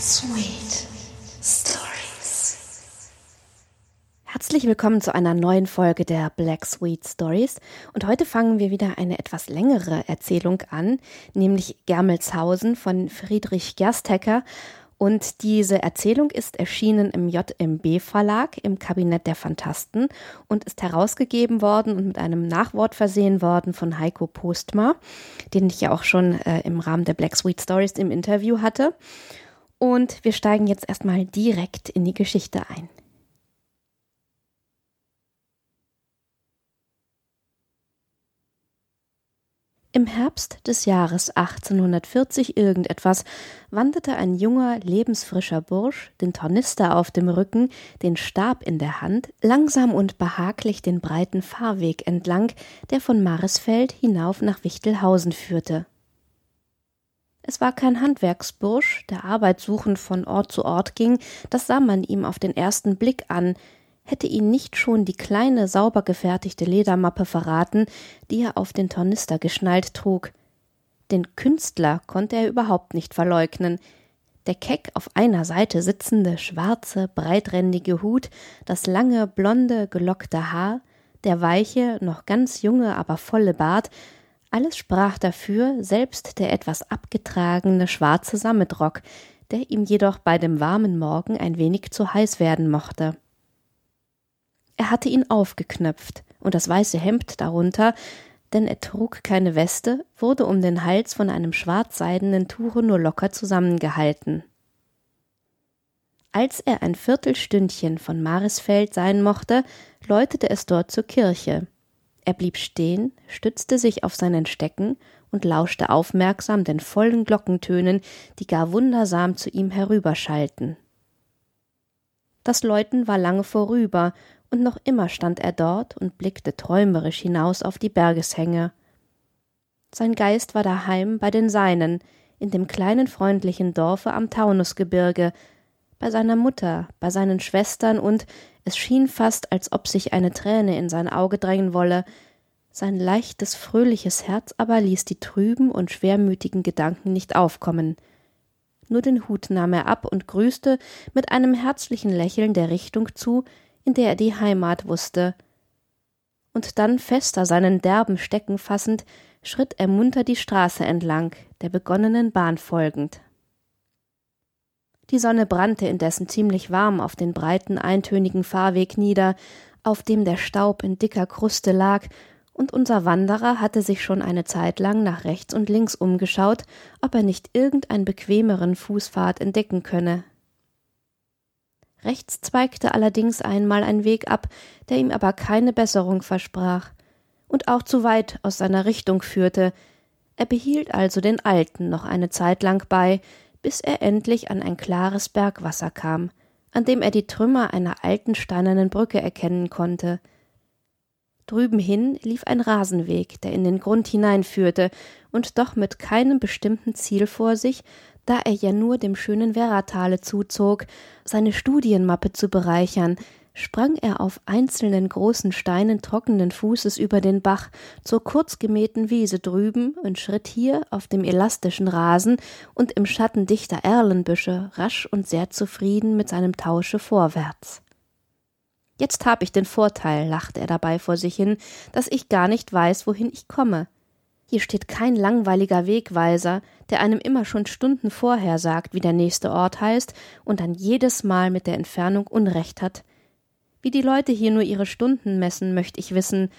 Sweet Stories. Herzlich willkommen zu einer neuen Folge der Black Sweet Stories. Und heute fangen wir wieder eine etwas längere Erzählung an, nämlich Germelshausen von Friedrich Gersthecker. Und diese Erzählung ist erschienen im JMB Verlag im Kabinett der Fantasten und ist herausgegeben worden und mit einem Nachwort versehen worden von Heiko Postma, den ich ja auch schon äh, im Rahmen der Black Sweet Stories im Interview hatte. Und wir steigen jetzt erstmal direkt in die Geschichte ein. Im Herbst des Jahres 1840 irgendetwas wanderte ein junger, lebensfrischer Bursch, den Tornister auf dem Rücken, den Stab in der Hand, langsam und behaglich den breiten Fahrweg entlang, der von Marisfeld hinauf nach Wichtelhausen führte. Es war kein Handwerksbursch, der Arbeit suchend von Ort zu Ort ging, das sah man ihm auf den ersten Blick an, hätte ihn nicht schon die kleine, sauber gefertigte Ledermappe verraten, die er auf den Tornister geschnallt trug. Den Künstler konnte er überhaupt nicht verleugnen. Der keck auf einer Seite sitzende, schwarze, breiträndige Hut, das lange, blonde, gelockte Haar, der weiche, noch ganz junge, aber volle Bart, alles sprach dafür, selbst der etwas abgetragene schwarze Sammetrock, der ihm jedoch bei dem warmen Morgen ein wenig zu heiß werden mochte. Er hatte ihn aufgeknöpft, und das weiße Hemd darunter, denn er trug keine Weste, wurde um den Hals von einem schwarzseidenen Tuche nur locker zusammengehalten. Als er ein Viertelstündchen von Marisfeld sein mochte, läutete es dort zur Kirche. Er blieb stehen, stützte sich auf seinen Stecken und lauschte aufmerksam den vollen Glockentönen, die gar wundersam zu ihm herüberschallten. Das Läuten war lange vorüber, und noch immer stand er dort und blickte träumerisch hinaus auf die Bergeshänge. Sein Geist war daheim bei den Seinen, in dem kleinen freundlichen Dorfe am Taunusgebirge, bei seiner Mutter, bei seinen Schwestern und es schien fast, als ob sich eine Träne in sein Auge drängen wolle, sein leichtes, fröhliches Herz aber ließ die trüben und schwermütigen Gedanken nicht aufkommen. Nur den Hut nahm er ab und grüßte mit einem herzlichen Lächeln der Richtung zu, in der er die Heimat wusste. Und dann fester seinen derben Stecken fassend, schritt er munter die Straße entlang, der begonnenen Bahn folgend. Die Sonne brannte indessen ziemlich warm auf den breiten, eintönigen Fahrweg nieder, auf dem der Staub in dicker Kruste lag, und unser Wanderer hatte sich schon eine Zeit lang nach rechts und links umgeschaut, ob er nicht irgendeinen bequemeren Fußpfad entdecken könne. Rechts zweigte allerdings einmal ein Weg ab, der ihm aber keine Besserung versprach und auch zu weit aus seiner Richtung führte. Er behielt also den alten noch eine Zeit lang bei, bis er endlich an ein klares Bergwasser kam, an dem er die Trümmer einer alten steinernen Brücke erkennen konnte. Drüben hin lief ein Rasenweg, der in den Grund hineinführte und doch mit keinem bestimmten Ziel vor sich, da er ja nur dem schönen Werratale zuzog, seine Studienmappe zu bereichern, sprang er auf einzelnen großen Steinen trockenen Fußes über den Bach zur kurz gemähten Wiese drüben und schritt hier auf dem elastischen Rasen und im Schatten dichter Erlenbüsche rasch und sehr zufrieden mit seinem Tausche vorwärts. Jetzt hab ich den Vorteil, lachte er dabei vor sich hin, dass ich gar nicht weiß, wohin ich komme. Hier steht kein langweiliger Wegweiser, der einem immer schon Stunden vorher sagt, wie der nächste Ort heißt und dann jedes Mal mit der Entfernung Unrecht hat. Wie die Leute hier nur ihre Stunden messen, möchte ich wissen.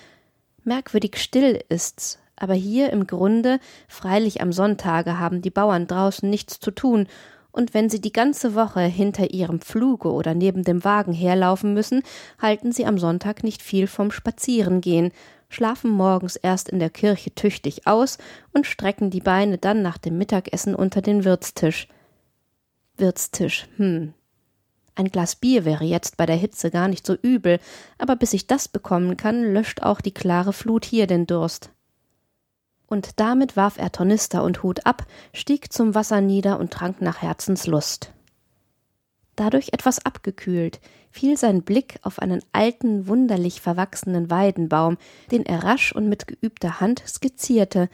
Merkwürdig still ist's, aber hier im Grunde, freilich am Sonntage haben die Bauern draußen nichts zu tun, und wenn sie die ganze Woche hinter ihrem Pfluge oder neben dem Wagen herlaufen müssen, halten sie am Sonntag nicht viel vom Spazierengehen schlafen morgens erst in der Kirche tüchtig aus und strecken die Beine dann nach dem Mittagessen unter den Wirtstisch. Wirtstisch, hm. Ein Glas Bier wäre jetzt bei der Hitze gar nicht so übel, aber bis ich das bekommen kann, löscht auch die klare Flut hier den Durst. Und damit warf er Tornister und Hut ab, stieg zum Wasser nieder und trank nach Herzenslust dadurch etwas abgekühlt, fiel sein Blick auf einen alten, wunderlich verwachsenen Weidenbaum, den er rasch und mit geübter Hand skizzierte,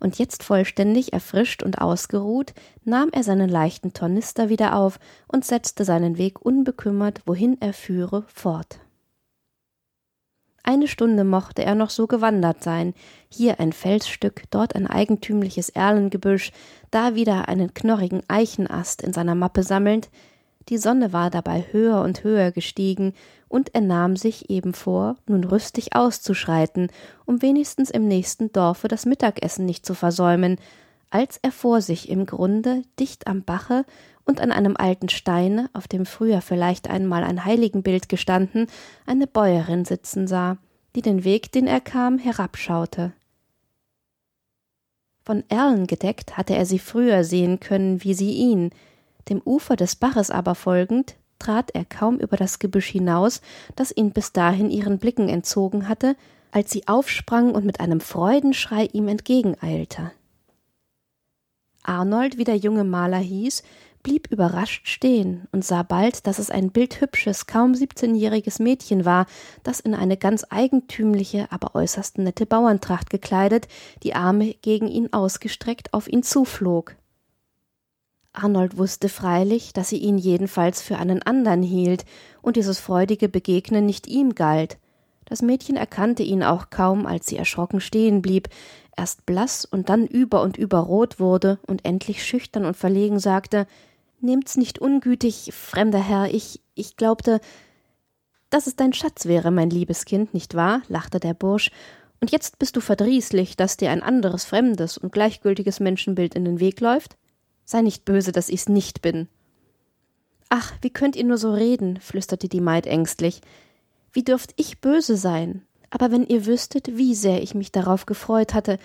und jetzt vollständig erfrischt und ausgeruht, nahm er seinen leichten Tornister wieder auf und setzte seinen Weg unbekümmert, wohin er führe, fort. Eine Stunde mochte er noch so gewandert sein, hier ein Felsstück, dort ein eigentümliches Erlengebüsch, da wieder einen knorrigen Eichenast in seiner Mappe sammelnd, die Sonne war dabei höher und höher gestiegen, und er nahm sich eben vor, nun rüstig auszuschreiten, um wenigstens im nächsten Dorfe das Mittagessen nicht zu versäumen, als er vor sich im Grunde, dicht am Bache und an einem alten Steine, auf dem früher vielleicht einmal ein Heiligenbild gestanden, eine Bäuerin sitzen sah, die den Weg, den er kam, herabschaute. Von Erlen gedeckt hatte er sie früher sehen können, wie sie ihn, dem Ufer des Baches aber folgend, trat er kaum über das Gebüsch hinaus, das ihn bis dahin ihren Blicken entzogen hatte, als sie aufsprang und mit einem Freudenschrei ihm entgegeneilte. Arnold, wie der junge Maler hieß, blieb überrascht stehen und sah bald, dass es ein bildhübsches, kaum siebzehnjähriges Mädchen war, das in eine ganz eigentümliche, aber äußerst nette Bauerntracht gekleidet, die Arme gegen ihn ausgestreckt auf ihn zuflog. Arnold wusste freilich, dass sie ihn jedenfalls für einen andern hielt und dieses freudige Begegnen nicht ihm galt. Das Mädchen erkannte ihn auch kaum, als sie erschrocken stehen blieb, erst blass und dann über und über rot wurde und endlich schüchtern und verlegen sagte Nehmt's nicht ungütig, fremder Herr, ich, ich glaubte, dass es dein Schatz wäre, mein liebes Kind, nicht wahr? lachte der Bursch, und jetzt bist du verdrießlich, dass dir ein anderes fremdes und gleichgültiges Menschenbild in den Weg läuft? Sei nicht böse, dass ich's nicht bin. Ach, wie könnt ihr nur so reden? flüsterte die Maid ängstlich. Wie dürft ich böse sein? Aber wenn ihr wüsstet, wie sehr ich mich darauf gefreut hatte,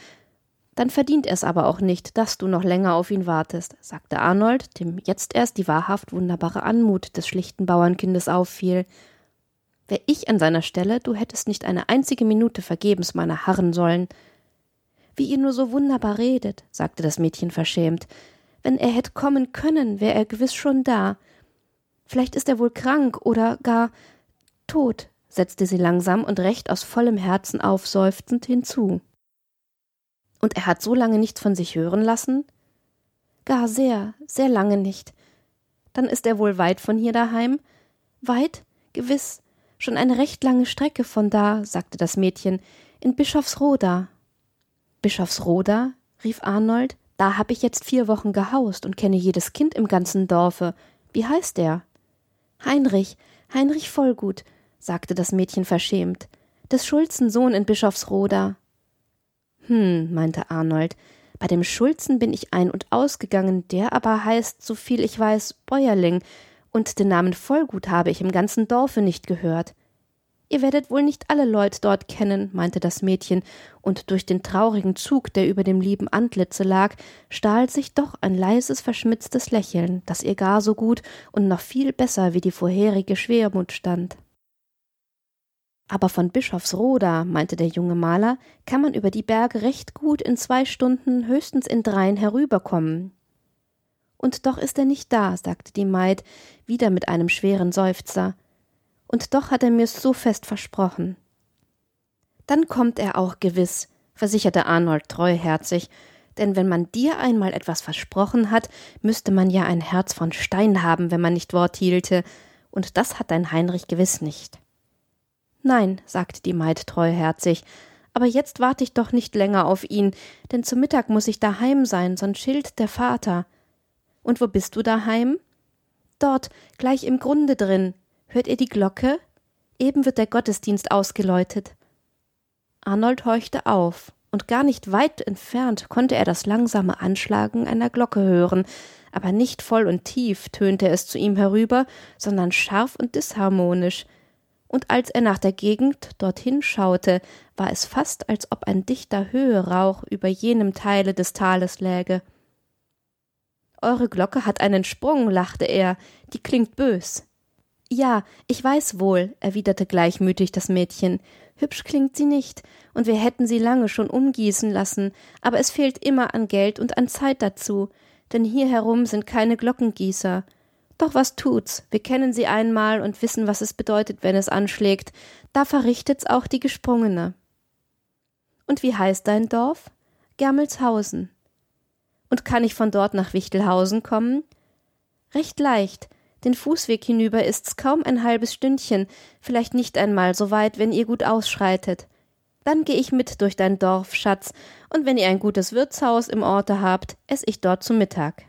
dann verdient er's aber auch nicht, dass du noch länger auf ihn wartest, sagte Arnold, dem jetzt erst die wahrhaft wunderbare Anmut des schlichten Bauernkindes auffiel. Wär ich an seiner Stelle, du hättest nicht eine einzige Minute vergebens meiner harren sollen. Wie ihr nur so wunderbar redet, sagte das Mädchen verschämt. Wenn er hätte kommen können, wär er gewiss schon da. Vielleicht ist er wohl krank oder gar tot, setzte sie langsam und recht aus vollem Herzen aufseufzend hinzu. Und er hat so lange nichts von sich hören lassen? Gar sehr, sehr lange nicht. Dann ist er wohl weit von hier daheim? Weit? Gewiss. Schon eine recht lange Strecke von da, sagte das Mädchen, in Bischofsroda. Bischofsroda? rief Arnold. Da hab ich jetzt vier Wochen gehaust und kenne jedes Kind im ganzen Dorfe. Wie heißt er? Heinrich, Heinrich Vollgut, sagte das Mädchen verschämt. Des Schulzen Sohn in Bischofsroda. Hm, meinte Arnold, bei dem Schulzen bin ich ein- und ausgegangen, der aber heißt, so viel ich weiß, Bäuerling, und den Namen Vollgut habe ich im ganzen Dorfe nicht gehört. Ihr werdet wohl nicht alle Leute dort kennen, meinte das Mädchen, und durch den traurigen Zug, der über dem lieben Antlitze lag, stahl sich doch ein leises, verschmitztes Lächeln, das ihr gar so gut und noch viel besser wie die vorherige Schwermut stand. Aber von Bischofsroda, meinte der junge Maler, kann man über die Berge recht gut in zwei Stunden, höchstens in dreien herüberkommen. Und doch ist er nicht da, sagte die Maid, wieder mit einem schweren Seufzer. Und doch hat er mir's so fest versprochen. Dann kommt er auch gewiss, versicherte Arnold treuherzig, denn wenn man dir einmal etwas versprochen hat, müsste man ja ein Herz von Stein haben, wenn man nicht Wort hielte, und das hat dein Heinrich gewiss nicht. Nein, sagte die Maid treuherzig, aber jetzt warte ich doch nicht länger auf ihn, denn zu Mittag muss ich daheim sein, sonst schilt der Vater. Und wo bist du daheim? Dort, gleich im Grunde drin. Hört ihr die Glocke? Eben wird der Gottesdienst ausgeläutet. Arnold horchte auf, und gar nicht weit entfernt konnte er das langsame Anschlagen einer Glocke hören, aber nicht voll und tief tönte es zu ihm herüber, sondern scharf und disharmonisch, und als er nach der Gegend dorthin schaute, war es fast, als ob ein dichter Höherauch über jenem Teile des Tales läge. Eure Glocke hat einen Sprung, lachte er, die klingt bös. Ja, ich weiß wohl, erwiderte gleichmütig das Mädchen. Hübsch klingt sie nicht, und wir hätten sie lange schon umgießen lassen, aber es fehlt immer an Geld und an Zeit dazu, denn hier herum sind keine Glockengießer, doch was tut's? Wir kennen sie einmal und wissen, was es bedeutet, wenn es anschlägt. Da verrichtet's auch die Gesprungene. Und wie heißt dein Dorf? Germelshausen. Und kann ich von dort nach Wichtelhausen kommen? Recht leicht, Den Fußweg hinüber ist's kaum ein halbes Stündchen, vielleicht nicht einmal so weit, wenn ihr gut ausschreitet. Dann geh ich mit durch dein Dorf, Schatz, und wenn ihr ein gutes Wirtshaus im Orte habt, ess ich dort zu Mittag.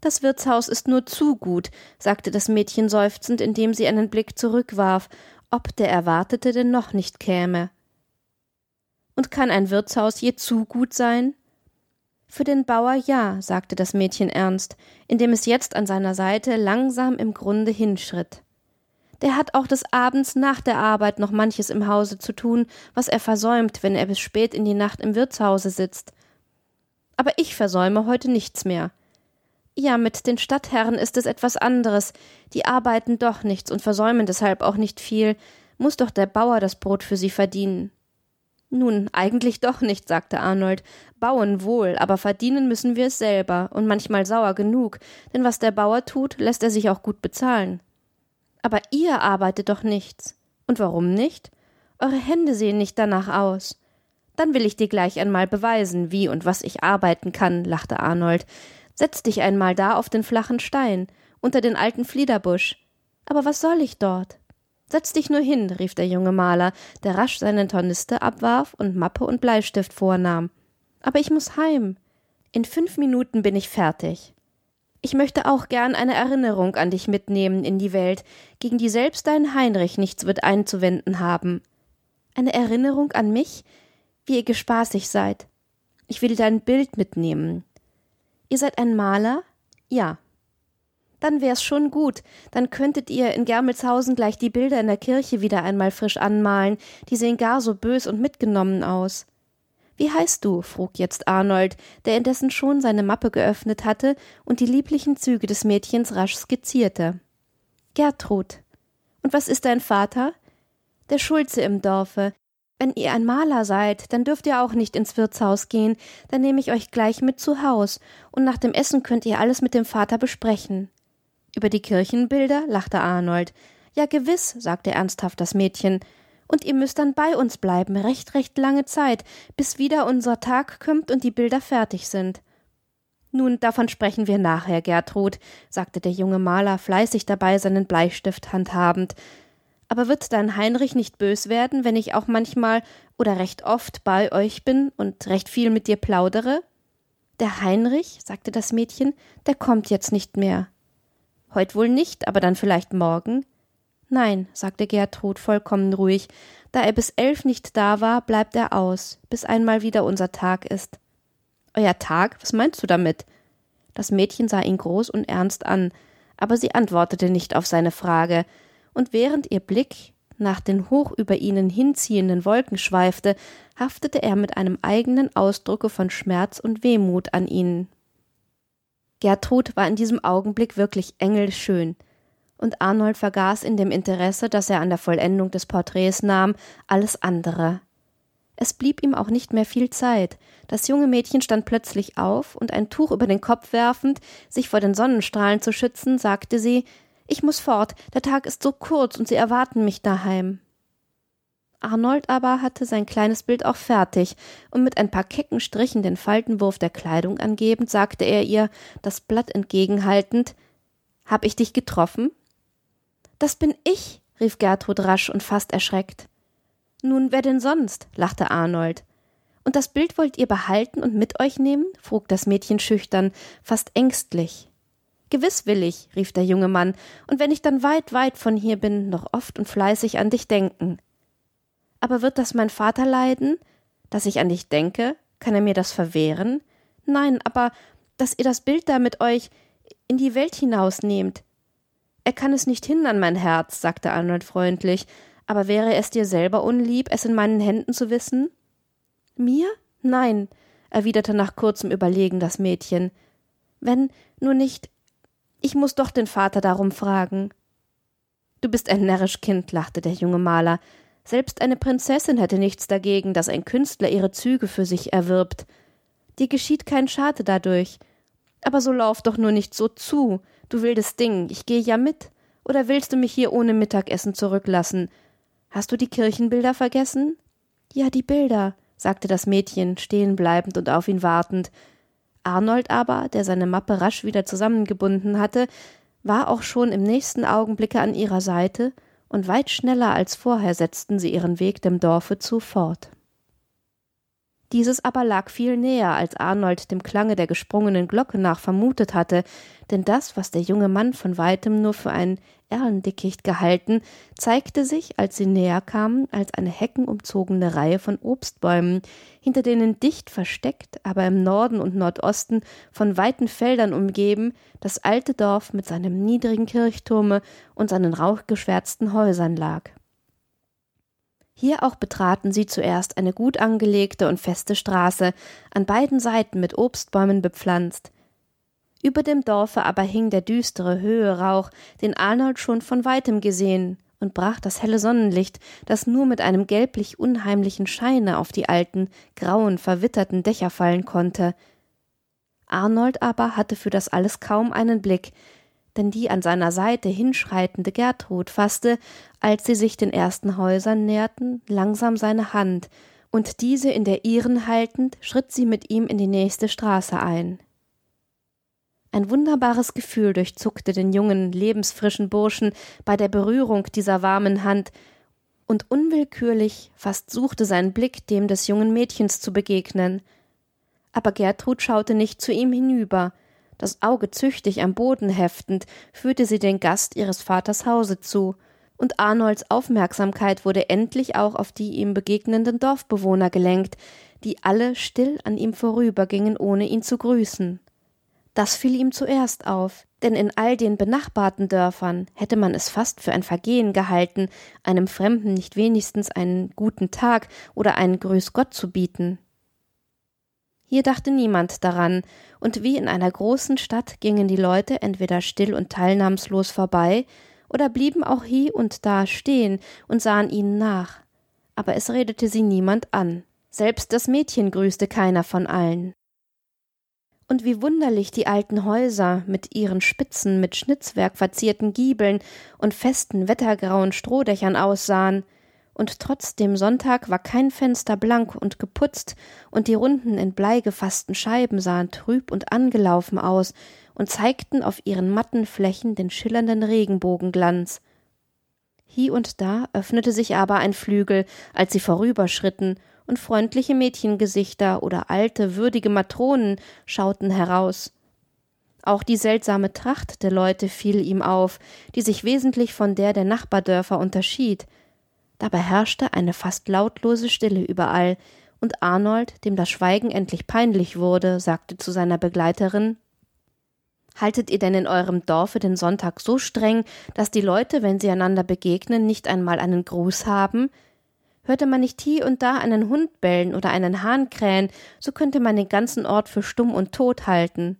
Das Wirtshaus ist nur zu gut, sagte das Mädchen seufzend, indem sie einen Blick zurückwarf, ob der Erwartete denn noch nicht käme. Und kann ein Wirtshaus je zu gut sein? Für den Bauer ja, sagte das Mädchen ernst, indem es jetzt an seiner Seite langsam im Grunde hinschritt. Der hat auch des Abends nach der Arbeit noch manches im Hause zu tun, was er versäumt, wenn er bis spät in die Nacht im Wirtshause sitzt. Aber ich versäume heute nichts mehr. Ja, mit den Stadtherren ist es etwas anderes. Die arbeiten doch nichts und versäumen deshalb auch nicht viel. Muss doch der Bauer das Brot für sie verdienen. Nun, eigentlich doch nicht, sagte Arnold. Bauen wohl, aber verdienen müssen wir es selber und manchmal sauer genug, denn was der Bauer tut, lässt er sich auch gut bezahlen. Aber ihr arbeitet doch nichts. Und warum nicht? Eure Hände sehen nicht danach aus. Dann will ich dir gleich einmal beweisen, wie und was ich arbeiten kann, lachte Arnold. Setz dich einmal da auf den flachen Stein, unter den alten Fliederbusch. Aber was soll ich dort? Setz dich nur hin, rief der junge Maler, der rasch seinen Tornister abwarf und Mappe und Bleistift vornahm. Aber ich muss heim. In fünf Minuten bin ich fertig. Ich möchte auch gern eine Erinnerung an dich mitnehmen in die Welt, gegen die selbst dein Heinrich nichts wird einzuwenden haben. Eine Erinnerung an mich, wie ihr gespaßig seid. Ich will dein Bild mitnehmen. Ihr seid ein Maler? Ja dann wär's schon gut. Dann könntet ihr in Germelshausen gleich die Bilder in der Kirche wieder einmal frisch anmalen. Die sehen gar so bös und mitgenommen aus. Wie heißt du? frug jetzt Arnold, der indessen schon seine Mappe geöffnet hatte und die lieblichen Züge des Mädchens rasch skizzierte. Gertrud. Und was ist dein Vater? Der Schulze im Dorfe. Wenn ihr ein Maler seid, dann dürft ihr auch nicht ins Wirtshaus gehen, dann nehme ich euch gleich mit zu Haus, und nach dem Essen könnt ihr alles mit dem Vater besprechen. Über die Kirchenbilder lachte Arnold. Ja, gewiss, sagte ernsthaft das Mädchen. Und ihr müsst dann bei uns bleiben, recht, recht lange Zeit, bis wieder unser Tag kommt und die Bilder fertig sind. Nun, davon sprechen wir nachher, Gertrud, sagte der junge Maler fleißig dabei seinen Bleistift handhabend. Aber wird dein Heinrich nicht bös werden, wenn ich auch manchmal oder recht oft bei euch bin und recht viel mit dir plaudere? Der Heinrich, sagte das Mädchen, der kommt jetzt nicht mehr. Heut wohl nicht, aber dann vielleicht morgen? Nein, sagte Gertrud vollkommen ruhig, da er bis elf nicht da war, bleibt er aus, bis einmal wieder unser Tag ist. Euer Tag? Was meinst du damit? Das Mädchen sah ihn groß und ernst an, aber sie antwortete nicht auf seine Frage, und während ihr Blick nach den hoch über ihnen hinziehenden Wolken schweifte, haftete er mit einem eigenen Ausdrucke von Schmerz und Wehmut an ihnen. Gertrud war in diesem Augenblick wirklich engelschön, und Arnold vergaß in dem Interesse, das er an der Vollendung des Porträts nahm, alles andere. Es blieb ihm auch nicht mehr viel Zeit. Das junge Mädchen stand plötzlich auf, und ein Tuch über den Kopf werfend, sich vor den Sonnenstrahlen zu schützen, sagte sie Ich muss fort, der Tag ist so kurz, und Sie erwarten mich daheim. Arnold aber hatte sein kleines Bild auch fertig, und mit ein paar kecken Strichen den Faltenwurf der Kleidung angebend, sagte er ihr, das Blatt entgegenhaltend Hab ich dich getroffen? Das bin ich, rief Gertrud rasch und fast erschreckt. Nun, wer denn sonst? lachte Arnold. Und das Bild wollt ihr behalten und mit euch nehmen? frug das Mädchen schüchtern, fast ängstlich. Gewiss will ich, rief der junge Mann, und wenn ich dann weit, weit von hier bin, noch oft und fleißig an dich denken. Aber wird das mein Vater leiden? Dass ich an dich denke? Kann er mir das verwehren? Nein, aber dass ihr das Bild da mit euch in die Welt hinausnehmt. Er kann es nicht hindern, mein Herz, sagte Arnold freundlich, aber wäre es dir selber unlieb, es in meinen Händen zu wissen? Mir? Nein, erwiderte nach kurzem Überlegen das Mädchen. Wenn nur nicht. Ich muss doch den Vater darum fragen. Du bist ein närrisch Kind, lachte der junge Maler. Selbst eine Prinzessin hätte nichts dagegen, dass ein Künstler ihre Züge für sich erwirbt. Dir geschieht kein Schade dadurch. Aber so lauf doch nur nicht so zu, du wildes Ding, ich gehe ja mit. Oder willst du mich hier ohne Mittagessen zurücklassen? Hast du die Kirchenbilder vergessen? Ja, die Bilder, sagte das Mädchen, stehen bleibend und auf ihn wartend. Arnold aber, der seine Mappe rasch wieder zusammengebunden hatte, war auch schon im nächsten Augenblicke an ihrer Seite, und weit schneller als vorher setzten sie ihren Weg dem Dorfe zu fort. Dieses aber lag viel näher, als Arnold dem Klange der gesprungenen Glocke nach vermutet hatte, denn das, was der junge Mann von weitem nur für ein Erlendickicht gehalten, zeigte sich, als sie näher kamen, als eine heckenumzogene Reihe von Obstbäumen, hinter denen dicht versteckt, aber im Norden und Nordosten von weiten Feldern umgeben, das alte Dorf mit seinem niedrigen Kirchturme und seinen rauchgeschwärzten Häusern lag. Hier auch betraten sie zuerst eine gut angelegte und feste Straße, an beiden Seiten mit Obstbäumen bepflanzt. Über dem Dorfe aber hing der düstere Höherauch, den Arnold schon von weitem gesehen, und brach das helle Sonnenlicht, das nur mit einem gelblich unheimlichen Scheine auf die alten, grauen, verwitterten Dächer fallen konnte. Arnold aber hatte für das alles kaum einen Blick, denn die an seiner Seite hinschreitende Gertrud fasste, als sie sich den ersten Häusern näherten, langsam seine Hand, und diese in der ihren haltend, schritt sie mit ihm in die nächste Straße ein. Ein wunderbares Gefühl durchzuckte den jungen, lebensfrischen Burschen bei der Berührung dieser warmen Hand, und unwillkürlich fast suchte sein Blick dem des jungen Mädchens zu begegnen. Aber Gertrud schaute nicht zu ihm hinüber, das Auge züchtig am Boden heftend, führte sie den Gast ihres Vaters Hause zu, und Arnolds Aufmerksamkeit wurde endlich auch auf die ihm begegnenden Dorfbewohner gelenkt, die alle still an ihm vorübergingen, ohne ihn zu grüßen. Das fiel ihm zuerst auf, denn in all den benachbarten Dörfern hätte man es fast für ein Vergehen gehalten, einem Fremden nicht wenigstens einen guten Tag oder einen Grüß Gott zu bieten. Hier dachte niemand daran, und wie in einer großen Stadt gingen die Leute entweder still und teilnahmslos vorbei, oder blieben auch hie und da stehen und sahen ihnen nach. Aber es redete sie niemand an. Selbst das Mädchen grüßte keiner von allen. Und wie wunderlich die alten Häuser mit ihren spitzen, mit Schnitzwerk verzierten Giebeln und festen, wettergrauen Strohdächern aussahen, und trotzdem Sonntag war kein Fenster blank und geputzt, und die runden in Blei gefassten Scheiben sahen trüb und angelaufen aus und zeigten auf ihren matten Flächen den schillernden Regenbogenglanz. Hie und da öffnete sich aber ein Flügel, als sie vorüberschritten, und freundliche Mädchengesichter oder alte, würdige Matronen schauten heraus. Auch die seltsame Tracht der Leute fiel ihm auf, die sich wesentlich von der der Nachbardörfer unterschied, Dabei herrschte eine fast lautlose Stille überall, und Arnold, dem das Schweigen endlich peinlich wurde, sagte zu seiner Begleiterin Haltet ihr denn in eurem Dorfe den Sonntag so streng, dass die Leute, wenn sie einander begegnen, nicht einmal einen Gruß haben? Hörte man nicht hier und da einen Hund bellen oder einen Hahn krähen, so könnte man den ganzen Ort für stumm und tot halten.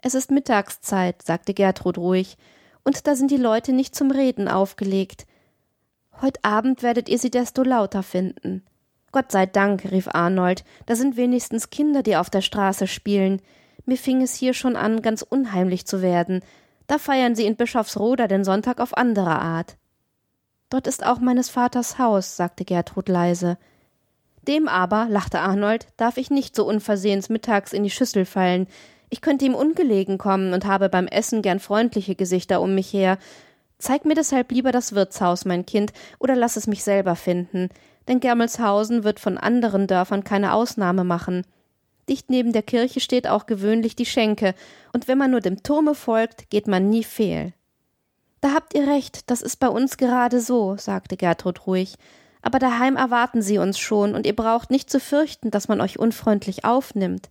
Es ist Mittagszeit, sagte Gertrud ruhig, und da sind die Leute nicht zum Reden aufgelegt. Heut Abend werdet ihr sie desto lauter finden. Gott sei Dank, rief Arnold, da sind wenigstens Kinder, die auf der Straße spielen. Mir fing es hier schon an, ganz unheimlich zu werden. Da feiern sie in Bischofsroda den Sonntag auf andere Art. Dort ist auch meines Vaters Haus, sagte Gertrud leise. Dem aber, lachte Arnold, darf ich nicht so unversehens mittags in die Schüssel fallen. Ich könnte ihm ungelegen kommen und habe beim Essen gern freundliche Gesichter um mich her, Zeig mir deshalb lieber das Wirtshaus, mein Kind, oder lass es mich selber finden, denn Germelshausen wird von anderen Dörfern keine Ausnahme machen. Dicht neben der Kirche steht auch gewöhnlich die Schenke, und wenn man nur dem Turme folgt, geht man nie fehl. Da habt ihr recht, das ist bei uns gerade so, sagte Gertrud ruhig. Aber daheim erwarten sie uns schon, und ihr braucht nicht zu fürchten, dass man euch unfreundlich aufnimmt.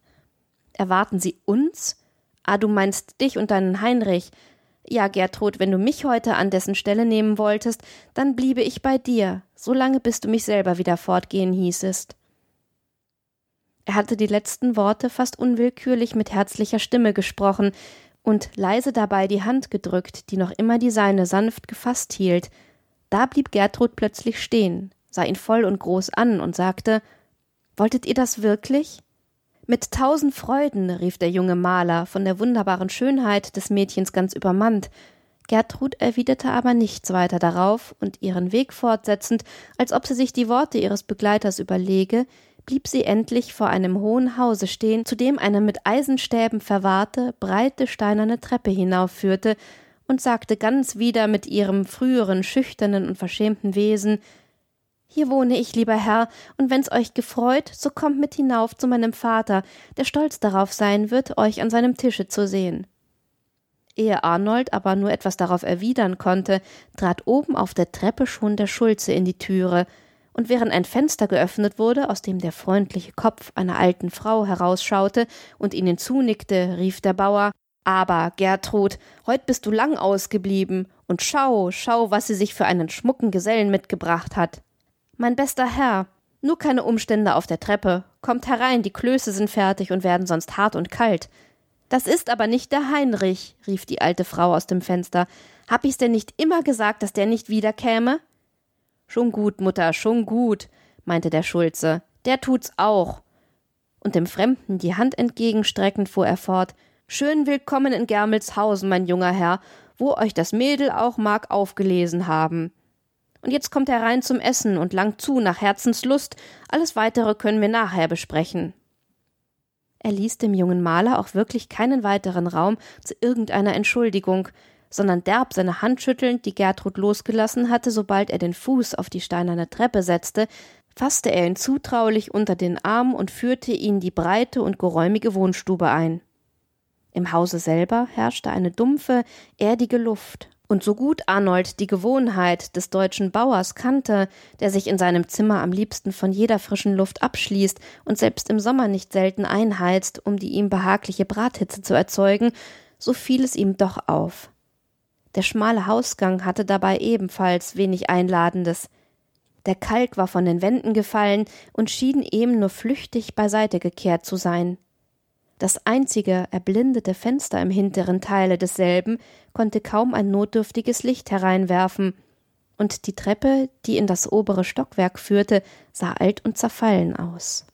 Erwarten sie uns? Ah, du meinst dich und deinen Heinrich. Ja, Gertrud, wenn du mich heute an dessen Stelle nehmen wolltest, dann bliebe ich bei dir, so lange bis du mich selber wieder fortgehen hießest. Er hatte die letzten Worte fast unwillkürlich mit herzlicher Stimme gesprochen und leise dabei die Hand gedrückt, die noch immer die seine sanft gefasst hielt. Da blieb Gertrud plötzlich stehen, sah ihn voll und groß an und sagte Wolltet ihr das wirklich? Mit tausend Freuden, rief der junge Maler, von der wunderbaren Schönheit des Mädchens ganz übermannt. Gertrud erwiderte aber nichts weiter darauf, und ihren Weg fortsetzend, als ob sie sich die Worte ihres Begleiters überlege, blieb sie endlich vor einem hohen Hause stehen, zu dem eine mit Eisenstäben verwahrte, breite steinerne Treppe hinaufführte, und sagte ganz wieder mit ihrem früheren schüchternen und verschämten Wesen Hier wohne ich, lieber Herr, und wenn's euch gefreut, so kommt mit hinauf zu meinem Vater, der stolz darauf sein wird, euch an seinem Tische zu sehen. Ehe Arnold aber nur etwas darauf erwidern konnte, trat oben auf der Treppe schon der Schulze in die Türe, und während ein Fenster geöffnet wurde, aus dem der freundliche Kopf einer alten Frau herausschaute und ihnen zunickte, rief der Bauer Aber, Gertrud, heut bist du lang ausgeblieben, und schau, schau, was sie sich für einen schmucken Gesellen mitgebracht hat. Mein bester Herr, nur keine Umstände auf der Treppe. Kommt herein, die Klöße sind fertig und werden sonst hart und kalt. Das ist aber nicht der Heinrich, rief die alte Frau aus dem Fenster. Hab ich's denn nicht immer gesagt, dass der nicht wiederkäme? Schon gut, Mutter, schon gut, meinte der Schulze. Der tut's auch. Und dem Fremden die Hand entgegenstreckend fuhr er fort. Schön willkommen in Germelshausen, mein junger Herr, wo euch das Mädel auch mag aufgelesen haben. Und jetzt kommt herein zum Essen und langt zu nach Herzenslust. Alles weitere können wir nachher besprechen. Er ließ dem jungen Maler auch wirklich keinen weiteren Raum zu irgendeiner Entschuldigung, sondern derb seine Hand schüttelnd, die Gertrud losgelassen hatte, sobald er den Fuß auf die steinerne Treppe setzte, fasste er ihn zutraulich unter den Arm und führte ihn die breite und geräumige Wohnstube ein. Im Hause selber herrschte eine dumpfe, erdige Luft, und so gut Arnold die Gewohnheit des deutschen Bauers kannte, der sich in seinem Zimmer am liebsten von jeder frischen Luft abschließt und selbst im Sommer nicht selten einheizt, um die ihm behagliche Brathitze zu erzeugen, so fiel es ihm doch auf. Der schmale Hausgang hatte dabei ebenfalls wenig Einladendes. Der Kalk war von den Wänden gefallen und schien eben nur flüchtig beiseite gekehrt zu sein. Das einzige erblindete Fenster im hinteren Teile desselben konnte kaum ein notdürftiges Licht hereinwerfen, und die Treppe, die in das obere Stockwerk führte, sah alt und zerfallen aus.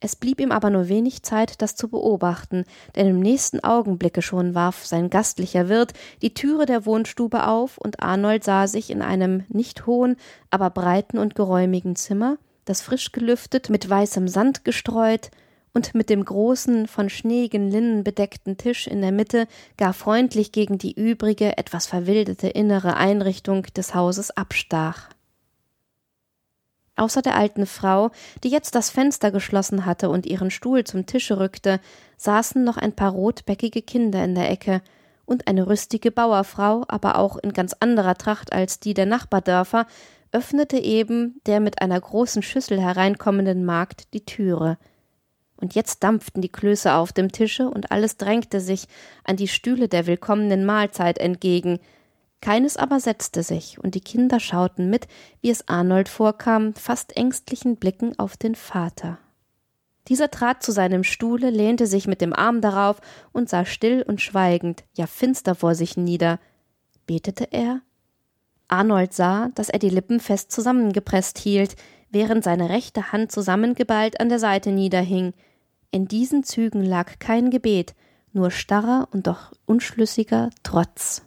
Es blieb ihm aber nur wenig Zeit, das zu beobachten, denn im nächsten Augenblicke schon warf sein gastlicher Wirt die Türe der Wohnstube auf, und Arnold sah sich in einem nicht hohen, aber breiten und geräumigen Zimmer, das frisch gelüftet, mit weißem Sand gestreut, und mit dem großen, von schneeigen Linnen bedeckten Tisch in der Mitte gar freundlich gegen die übrige, etwas verwilderte innere Einrichtung des Hauses abstach. Außer der alten Frau, die jetzt das Fenster geschlossen hatte und ihren Stuhl zum Tische rückte, saßen noch ein paar rotbäckige Kinder in der Ecke und eine rüstige Bauerfrau, aber auch in ganz anderer Tracht als die der Nachbardörfer, öffnete eben der mit einer großen Schüssel hereinkommenden Magd die Türe und jetzt dampften die Klöße auf dem Tische und alles drängte sich an die Stühle der willkommenen Mahlzeit entgegen. Keines aber setzte sich, und die Kinder schauten mit, wie es Arnold vorkam, fast ängstlichen Blicken auf den Vater. Dieser trat zu seinem Stuhle, lehnte sich mit dem Arm darauf und sah still und schweigend, ja finster vor sich nieder. Betete er? Arnold sah, dass er die Lippen fest zusammengepresst hielt, während seine rechte Hand zusammengeballt an der Seite niederhing. In diesen Zügen lag kein Gebet, nur starrer und doch unschlüssiger Trotz.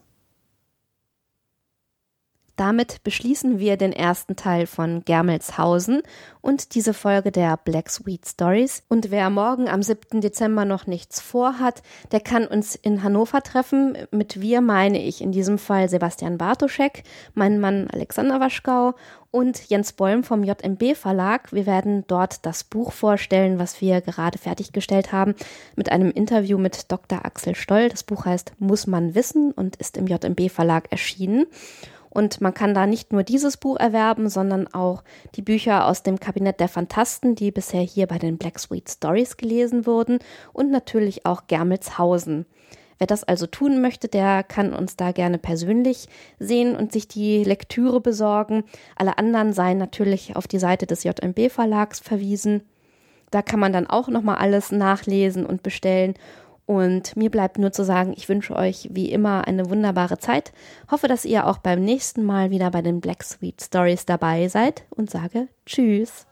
Damit beschließen wir den ersten Teil von Germelshausen und diese Folge der Black Sweet Stories. Und wer morgen am 7. Dezember noch nichts vorhat, der kann uns in Hannover treffen. Mit wir meine ich in diesem Fall Sebastian Bartoschek, mein Mann Alexander Waschkau und Jens Bollm vom JMB Verlag. Wir werden dort das Buch vorstellen, was wir gerade fertiggestellt haben, mit einem Interview mit Dr. Axel Stoll. Das Buch heißt Muss man wissen und ist im JMB Verlag erschienen. Und man kann da nicht nur dieses Buch erwerben, sondern auch die Bücher aus dem Kabinett der Fantasten, die bisher hier bei den Black Sweet Stories gelesen wurden und natürlich auch Germelshausen. Wer das also tun möchte, der kann uns da gerne persönlich sehen und sich die Lektüre besorgen. Alle anderen seien natürlich auf die Seite des JMB Verlags verwiesen. Da kann man dann auch nochmal alles nachlesen und bestellen. Und mir bleibt nur zu sagen, ich wünsche euch wie immer eine wunderbare Zeit. Hoffe, dass ihr auch beim nächsten Mal wieder bei den Black Sweet Stories dabei seid und sage Tschüss.